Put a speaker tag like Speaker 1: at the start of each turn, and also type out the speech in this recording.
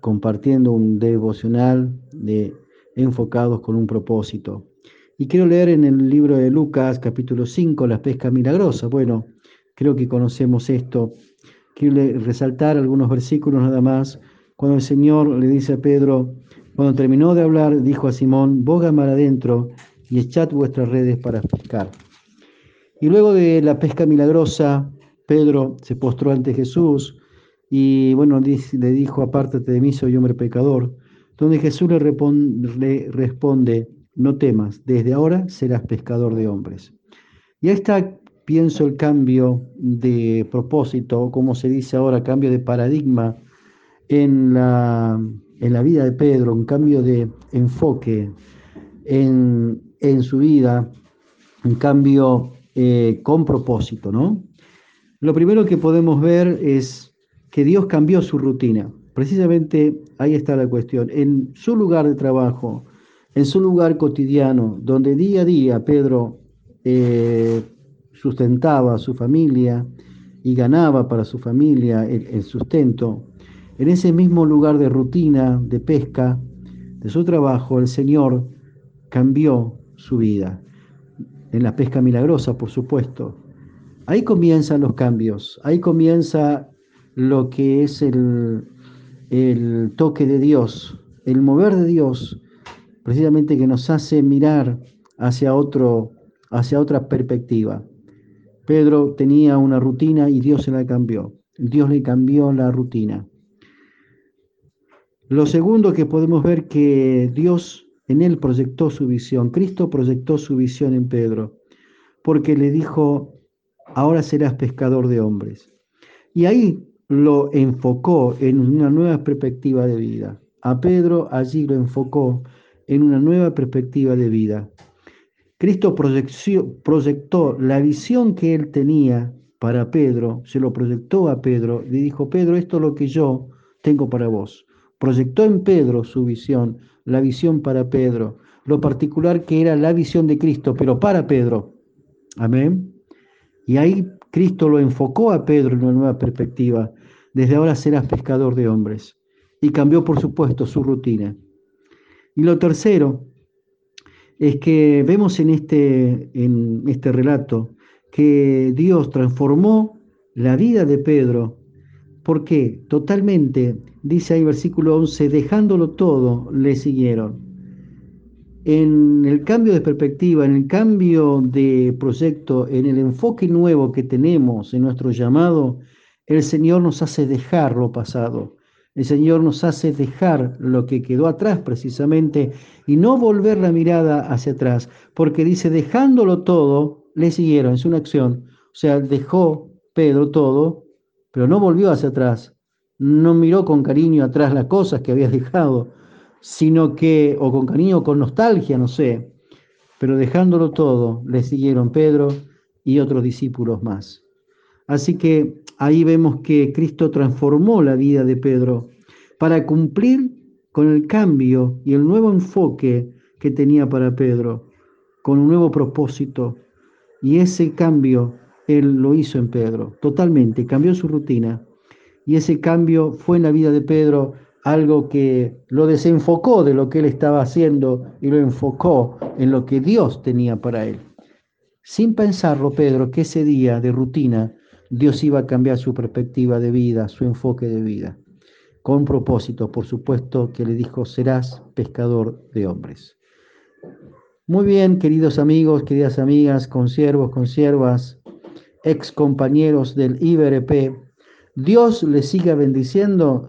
Speaker 1: compartiendo un devocional de enfocados con un propósito. Y quiero leer en el libro de Lucas, capítulo 5, la pesca milagrosa. Bueno, creo que conocemos esto. Quiero resaltar algunos versículos nada más. Cuando el Señor le dice a Pedro, cuando terminó de hablar, dijo a Simón, boga mar adentro y echad vuestras redes para pescar. Y luego de la pesca milagrosa, Pedro se postró ante Jesús y bueno, le dijo, apártate de mí, soy hombre pecador, donde Jesús le, responde, no temas, desde ahora serás pescador de hombres. Y ahí está, pienso, el cambio de propósito, como se dice ahora, cambio de paradigma en la, en la vida de Pedro, un cambio de enfoque en, en su vida, un cambio eh, con propósito, ¿no? Lo primero que podemos ver es que Dios cambió su rutina. Precisamente ahí está la cuestión. En su lugar de trabajo, en su lugar cotidiano, donde día a día Pedro eh, sustentaba a su familia y ganaba para su familia el, sustento, en ese mismo lugar de rutina, de pesca, de su trabajo, el Señor cambió su vida. En la pesca milagrosa, por supuesto. Ahí comienzan los cambios, ahí comienza lo que es el, el toque de Dios, el mover de Dios precisamente que nos hace mirar hacia, otro, hacia otra perspectiva. Pedro tenía una rutina y Dios se la cambió. Dios le cambió la rutina. Lo segundo que podemos ver que Dios en él proyectó su visión. Cristo proyectó su visión en Pedro, porque le dijo, ahora serás pescador de hombres. Y ahí lo enfocó en una nueva perspectiva de vida. A Pedro allí lo enfocó en una nueva perspectiva de vida. Cristo proyectó la visión que él tenía para Pedro, se lo proyectó a Pedro, le dijo, Pedro, esto es lo que yo tengo para vos. Proyectó en Pedro su visión, la visión para Pedro, lo particular que era la visión de Cristo, pero para Pedro. Amén. Y ahí Cristo lo enfocó a Pedro en una nueva perspectiva. Desde ahora serás pescador de hombres. Y cambió, por supuesto, su rutina. Y lo tercero es que vemos en este, en este relato que Dios transformó la vida de Pedro. ¿Por qué? Totalmente, dice ahí versículo 11, dejándolo todo, le siguieron. En el cambio de perspectiva, en el cambio de proyecto, en el enfoque nuevo que tenemos en nuestro llamado, el Señor nos hace dejar lo pasado. El Señor nos hace dejar lo que quedó atrás precisamente y no volver la mirada hacia atrás, porque dice, dejándolo todo, le siguieron, es una acción. O sea, dejó Pedro todo, pero no volvió hacia atrás, no miró con cariño atrás las cosas que había dejado, sino que, o con cariño o con nostalgia, no sé, pero dejándolo todo, le siguieron Pedro y otros discípulos más. Así que ahí vemos que Cristo transformó la vida de Pedro para cumplir con el cambio y el nuevo enfoque que tenía para Pedro, con un nuevo propósito. Y ese cambio él lo hizo en Pedro, totalmente, cambió su rutina. Y ese cambio fue en la vida de Pedro algo que lo desenfocó de lo que él estaba haciendo y lo enfocó en lo que Dios tenía para él. Sin pensarlo, Pedro, que ese día de rutina Dios iba a cambiar su perspectiva de vida, su enfoque de vida, con propósito, por supuesto, que le dijo, serás pescador de hombres. Muy bien, queridos amigos, queridas amigas, consiervos, consiervas, ex compañeros del IBRP, Dios les siga bendiciendo